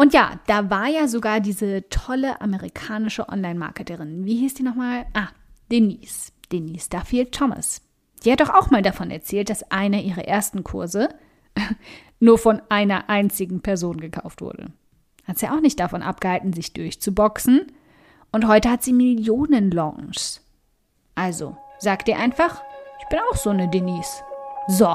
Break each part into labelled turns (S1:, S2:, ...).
S1: Und ja, da war ja sogar diese tolle amerikanische Online-Marketerin. Wie hieß die nochmal? Ah, Denise. Denise Duffield Thomas. Die hat doch auch mal davon erzählt, dass einer ihrer ersten Kurse nur von einer einzigen Person gekauft wurde. Hat sie auch nicht davon abgehalten, sich durchzuboxen. Und heute hat sie Millionen Launches. Also, sag dir einfach, ich bin auch so eine Denise. So.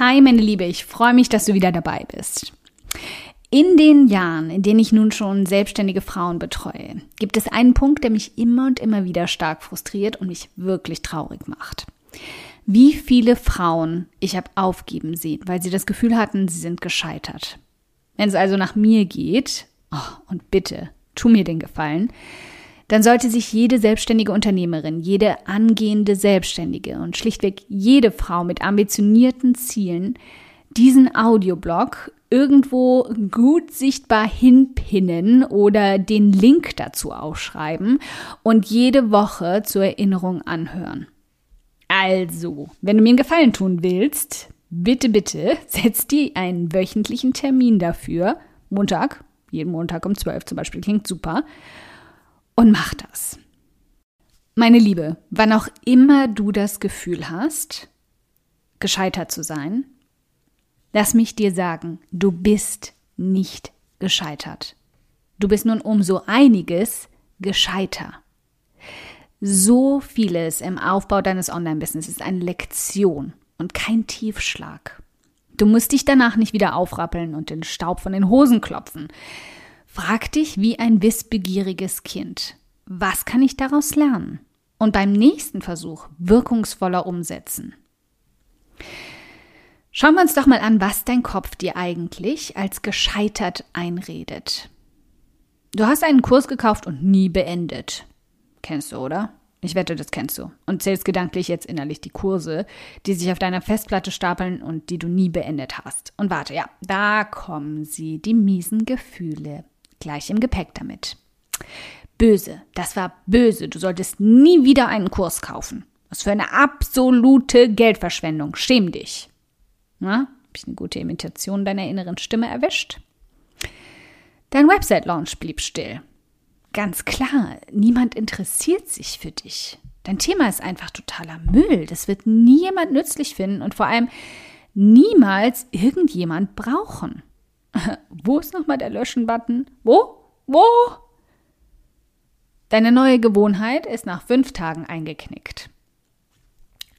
S1: Hi, meine Liebe, ich freue mich, dass du wieder dabei bist. In den Jahren, in denen ich nun schon selbstständige Frauen betreue, gibt es einen Punkt, der mich immer und immer wieder stark frustriert und mich wirklich traurig macht. Wie viele Frauen ich habe aufgeben sehen, weil sie das Gefühl hatten, sie sind gescheitert. Wenn es also nach mir geht, oh, und bitte, tu mir den Gefallen, dann sollte sich jede selbstständige Unternehmerin, jede angehende Selbstständige und schlichtweg jede Frau mit ambitionierten Zielen diesen Audioblog irgendwo gut sichtbar hinpinnen oder den Link dazu aufschreiben und jede Woche zur Erinnerung anhören. Also, wenn du mir einen Gefallen tun willst, bitte, bitte setz dir einen wöchentlichen Termin dafür. Montag, jeden Montag um 12 zum Beispiel, klingt super und mach das. Meine Liebe, wann auch immer du das Gefühl hast, gescheitert zu sein, lass mich dir sagen, du bist nicht gescheitert. Du bist nun um so einiges gescheiter. So vieles im Aufbau deines Online-Business ist eine Lektion und kein Tiefschlag. Du musst dich danach nicht wieder aufrappeln und den Staub von den Hosen klopfen. Frag dich wie ein wissbegieriges Kind. Was kann ich daraus lernen? Und beim nächsten Versuch wirkungsvoller umsetzen. Schauen wir uns doch mal an, was dein Kopf dir eigentlich als gescheitert einredet. Du hast einen Kurs gekauft und nie beendet. Kennst du, oder? Ich wette, das kennst du. Und zählst gedanklich jetzt innerlich die Kurse, die sich auf deiner Festplatte stapeln und die du nie beendet hast. Und warte, ja, da kommen sie, die miesen Gefühle gleich im Gepäck damit. Böse, das war böse. Du solltest nie wieder einen Kurs kaufen. Was für eine absolute Geldverschwendung. Schäm dich. Na, hab ich eine gute Imitation deiner inneren Stimme erwischt? Dein Website-Launch blieb still. Ganz klar, niemand interessiert sich für dich. Dein Thema ist einfach totaler Müll. Das wird nie jemand nützlich finden und vor allem niemals irgendjemand brauchen. Wo ist nochmal der Löschen-Button? Wo? Wo? Deine neue Gewohnheit ist nach fünf Tagen eingeknickt.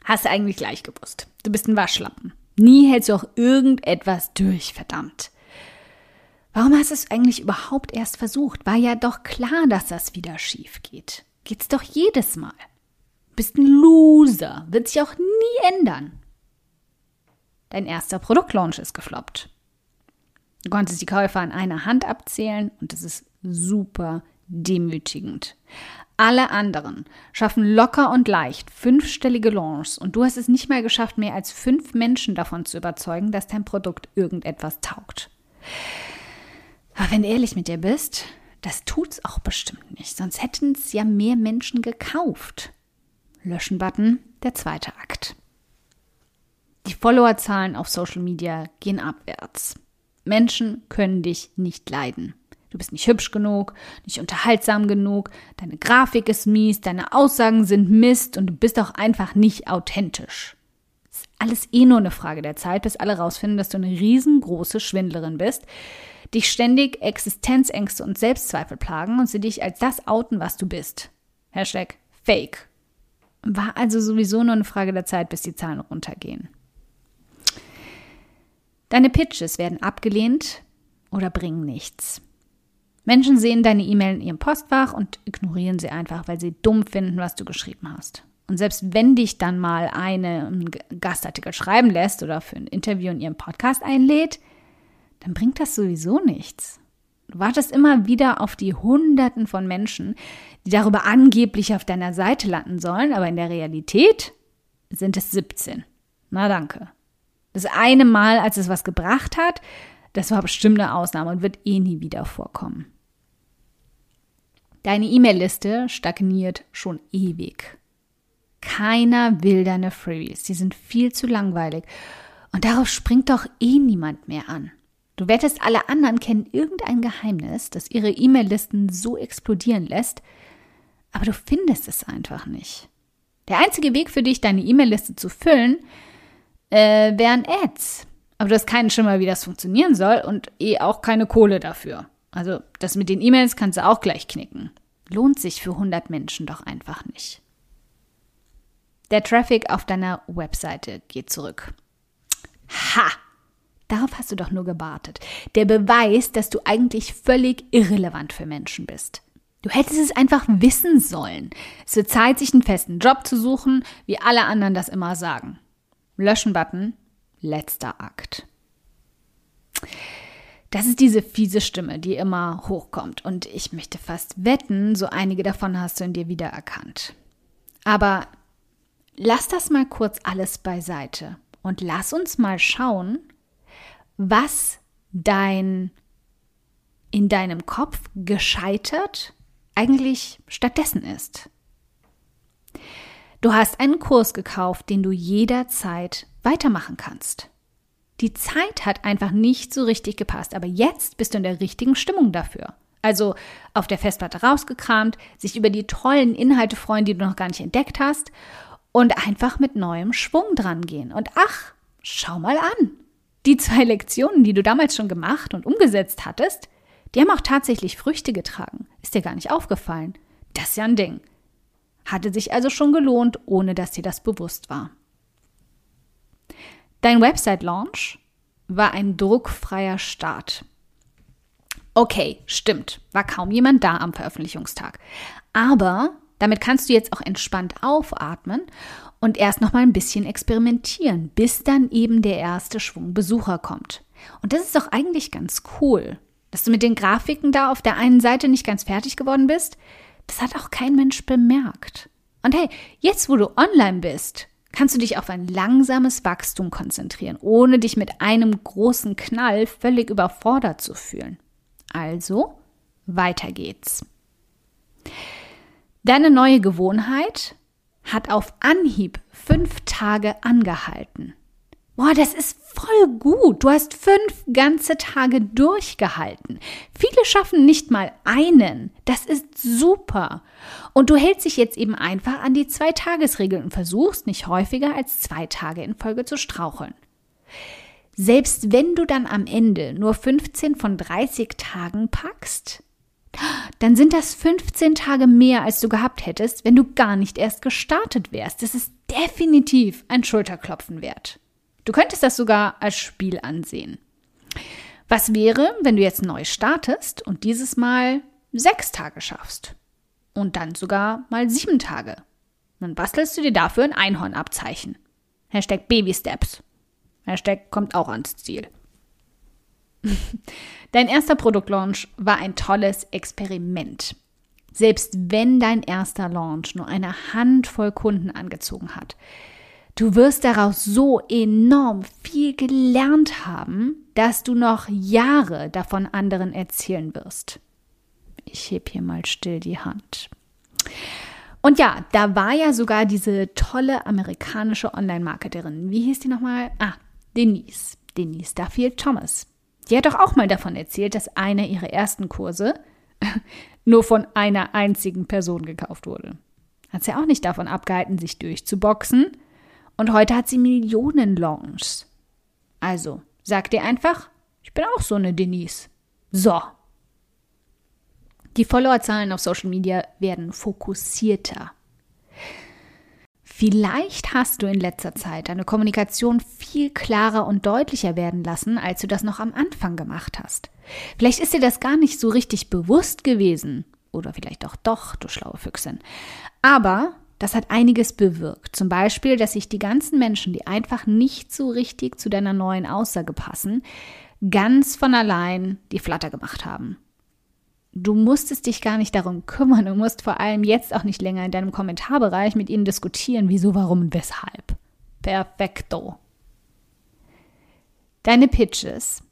S1: Hast du eigentlich gleich gewusst. Du bist ein Waschlappen. Nie hältst du auch irgendetwas durch, verdammt. Warum hast du es eigentlich überhaupt erst versucht? War ja doch klar, dass das wieder schief geht. Geht's doch jedes Mal. Bist ein Loser. Wird sich auch nie ändern. Dein erster Produktlaunch ist gefloppt. Du konntest die Käufer an einer Hand abzählen und das ist super demütigend. Alle anderen schaffen locker und leicht fünfstellige Launches und du hast es nicht mal geschafft, mehr als fünf Menschen davon zu überzeugen, dass dein Produkt irgendetwas taugt. Aber wenn du ehrlich mit dir bist, das tut's auch bestimmt nicht, sonst hätten es ja mehr Menschen gekauft. Löschen-Button, der zweite Akt. Die Followerzahlen auf Social Media gehen abwärts. Menschen können dich nicht leiden. Du bist nicht hübsch genug, nicht unterhaltsam genug, deine Grafik ist mies, deine Aussagen sind Mist und du bist auch einfach nicht authentisch. Ist alles eh nur eine Frage der Zeit, bis alle rausfinden, dass du eine riesengroße Schwindlerin bist, dich ständig Existenzängste und Selbstzweifel plagen und sie dich als das outen, was du bist. Hashtag Fake. War also sowieso nur eine Frage der Zeit, bis die Zahlen runtergehen. Deine Pitches werden abgelehnt oder bringen nichts. Menschen sehen deine E-Mail in ihrem Postfach und ignorieren sie einfach, weil sie dumm finden, was du geschrieben hast. Und selbst wenn dich dann mal eine einen Gastartikel schreiben lässt oder für ein Interview in ihrem Podcast einlädt, dann bringt das sowieso nichts. Du wartest immer wieder auf die Hunderten von Menschen, die darüber angeblich auf deiner Seite landen sollen, aber in der Realität sind es 17. Na danke. Das eine Mal, als es was gebracht hat, das war bestimmt eine Ausnahme und wird eh nie wieder vorkommen. Deine E-Mail-Liste stagniert schon ewig. Keiner will deine Freebies, die sind viel zu langweilig. Und darauf springt doch eh niemand mehr an. Du wettest, alle anderen kennen irgendein Geheimnis, das ihre E-Mail-Listen so explodieren lässt, aber du findest es einfach nicht. Der einzige Weg für dich, deine E-Mail-Liste zu füllen, äh, wären Ads. Aber du hast keinen Schimmer, wie das funktionieren soll und eh auch keine Kohle dafür. Also das mit den E-Mails kannst du auch gleich knicken. Lohnt sich für 100 Menschen doch einfach nicht. Der Traffic auf deiner Webseite geht zurück. Ha! Darauf hast du doch nur gewartet. Der Beweis, dass du eigentlich völlig irrelevant für Menschen bist. Du hättest es einfach wissen sollen. Es wird Zeit, sich einen festen Job zu suchen, wie alle anderen das immer sagen. Löschen-Button, letzter Akt. Das ist diese fiese Stimme, die immer hochkommt. Und ich möchte fast wetten, so einige davon hast du in dir wiedererkannt. Aber lass das mal kurz alles beiseite und lass uns mal schauen, was dein in deinem Kopf gescheitert eigentlich stattdessen ist. Du hast einen Kurs gekauft, den du jederzeit weitermachen kannst. Die Zeit hat einfach nicht so richtig gepasst, aber jetzt bist du in der richtigen Stimmung dafür. Also auf der Festplatte rausgekramt, sich über die tollen Inhalte freuen, die du noch gar nicht entdeckt hast und einfach mit neuem Schwung dran gehen. Und ach, schau mal an. Die zwei Lektionen, die du damals schon gemacht und umgesetzt hattest, die haben auch tatsächlich Früchte getragen. Ist dir gar nicht aufgefallen. Das ist ja ein Ding. Hatte sich also schon gelohnt, ohne dass dir das bewusst war. Dein Website-Launch war ein druckfreier Start. Okay, stimmt, war kaum jemand da am Veröffentlichungstag. Aber damit kannst du jetzt auch entspannt aufatmen und erst noch mal ein bisschen experimentieren, bis dann eben der erste Schwung Besucher kommt. Und das ist doch eigentlich ganz cool, dass du mit den Grafiken da auf der einen Seite nicht ganz fertig geworden bist. Das hat auch kein Mensch bemerkt. Und hey, jetzt wo du online bist, kannst du dich auf ein langsames Wachstum konzentrieren, ohne dich mit einem großen Knall völlig überfordert zu fühlen. Also, weiter geht's. Deine neue Gewohnheit hat auf Anhieb fünf Tage angehalten. Boah, das ist voll gut. Du hast fünf ganze Tage durchgehalten. Viele schaffen nicht mal einen. Das ist super. Und du hältst dich jetzt eben einfach an die Zwei-Tages-Regel und versuchst nicht häufiger als zwei Tage in Folge zu straucheln. Selbst wenn du dann am Ende nur 15 von 30 Tagen packst, dann sind das 15 Tage mehr, als du gehabt hättest, wenn du gar nicht erst gestartet wärst. Das ist definitiv ein Schulterklopfen wert. Du könntest das sogar als Spiel ansehen. Was wäre, wenn du jetzt neu startest und dieses Mal sechs Tage schaffst? Und dann sogar mal sieben Tage. Dann bastelst du dir dafür ein Einhornabzeichen. Hashtag Baby Steps. Hashtag kommt auch ans Ziel. Dein erster Produktlaunch war ein tolles Experiment. Selbst wenn dein erster Launch nur eine Handvoll Kunden angezogen hat, du wirst daraus so enorm viel gelernt haben, dass du noch Jahre davon anderen erzählen wirst. Ich heb hier mal still die Hand. Und ja, da war ja sogar diese tolle amerikanische Online-Marketerin. Wie hieß die nochmal? Ah, Denise. Denise Duffield Thomas. Die hat doch auch mal davon erzählt, dass einer ihrer ersten Kurse nur von einer einzigen Person gekauft wurde. Hat sie auch nicht davon abgehalten, sich durchzuboxen. Und heute hat sie Millionen Launches. Also, sag dir einfach, ich bin auch so eine Denise. So. Die Followerzahlen auf Social Media werden fokussierter. Vielleicht hast du in letzter Zeit deine Kommunikation viel klarer und deutlicher werden lassen, als du das noch am Anfang gemacht hast. Vielleicht ist dir das gar nicht so richtig bewusst gewesen. Oder vielleicht auch doch, du schlaue Füchsin. Aber das hat einiges bewirkt. Zum Beispiel, dass sich die ganzen Menschen, die einfach nicht so richtig zu deiner neuen Aussage passen, ganz von allein die Flatter gemacht haben du musstest dich gar nicht darum kümmern. Du musst vor allem jetzt auch nicht länger in deinem Kommentarbereich mit ihnen diskutieren, wieso, warum und weshalb. Perfekto. Deine Pitches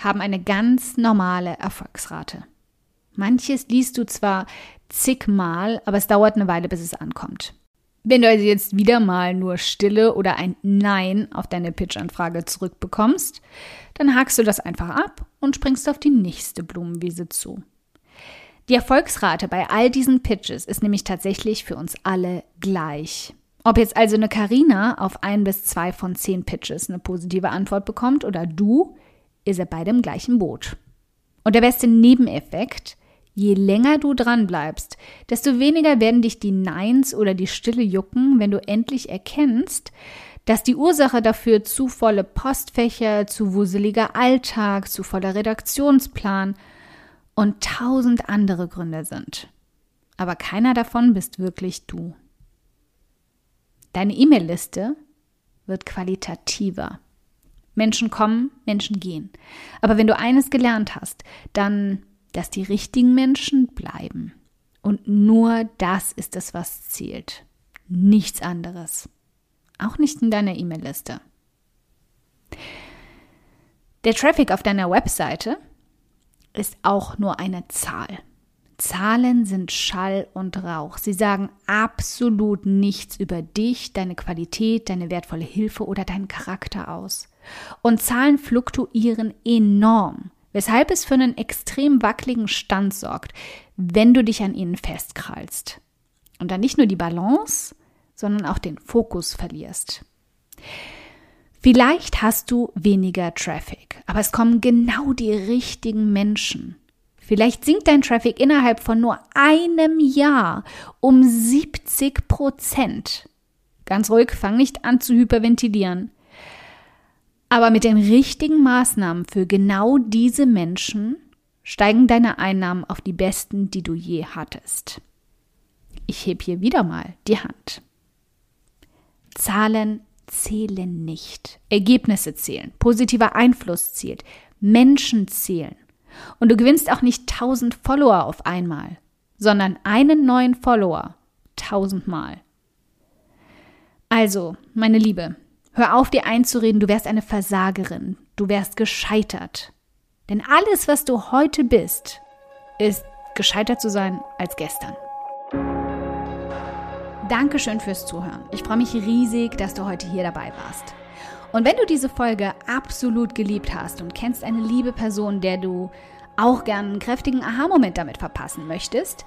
S1: haben eine ganz normale Erfolgsrate. Manches liest du zwar zigmal, aber es dauert eine Weile, bis es ankommt. Wenn du also jetzt wieder mal nur Stille oder ein Nein auf deine Pitch-Anfrage zurückbekommst, dann hakst du das einfach ab und springst auf die nächste Blumenwiese zu. Die Erfolgsrate bei all diesen Pitches ist nämlich tatsächlich für uns alle gleich. Ob jetzt also eine Karina auf ein bis zwei von zehn Pitches eine positive Antwort bekommt oder du, ist er beide im gleichen Boot. Und der beste Nebeneffekt, je länger du dran bleibst, desto weniger werden dich die Neins oder die Stille jucken, wenn du endlich erkennst, dass die Ursache dafür zu volle Postfächer, zu wuseliger Alltag, zu voller Redaktionsplan – und tausend andere Gründe sind. Aber keiner davon bist wirklich du. Deine E-Mail-Liste wird qualitativer. Menschen kommen, Menschen gehen. Aber wenn du eines gelernt hast, dann, dass die richtigen Menschen bleiben. Und nur das ist es, was zählt. Nichts anderes. Auch nicht in deiner E-Mail-Liste. Der Traffic auf deiner Webseite ist auch nur eine Zahl. Zahlen sind Schall und Rauch. Sie sagen absolut nichts über dich, deine Qualität, deine wertvolle Hilfe oder deinen Charakter aus. Und Zahlen fluktuieren enorm, weshalb es für einen extrem wackeligen Stand sorgt, wenn du dich an ihnen festkrallst. Und dann nicht nur die Balance, sondern auch den Fokus verlierst. Vielleicht hast du weniger Traffic, aber es kommen genau die richtigen Menschen. Vielleicht sinkt dein Traffic innerhalb von nur einem Jahr um 70 Prozent. Ganz ruhig, fang nicht an zu hyperventilieren. Aber mit den richtigen Maßnahmen für genau diese Menschen steigen deine Einnahmen auf die besten, die du je hattest. Ich heb hier wieder mal die Hand. Zahlen zählen nicht. Ergebnisse zählen. Positiver Einfluss zählt. Menschen zählen. Und du gewinnst auch nicht tausend Follower auf einmal, sondern einen neuen Follower tausendmal. Also, meine Liebe, hör auf dir einzureden, du wärst eine Versagerin, du wärst gescheitert. Denn alles, was du heute bist, ist gescheitert zu sein als gestern. Dankeschön fürs Zuhören. Ich freue mich riesig, dass du heute hier dabei warst. Und wenn du diese Folge absolut geliebt hast und kennst eine liebe Person, der du auch gern einen kräftigen Aha-Moment damit verpassen möchtest,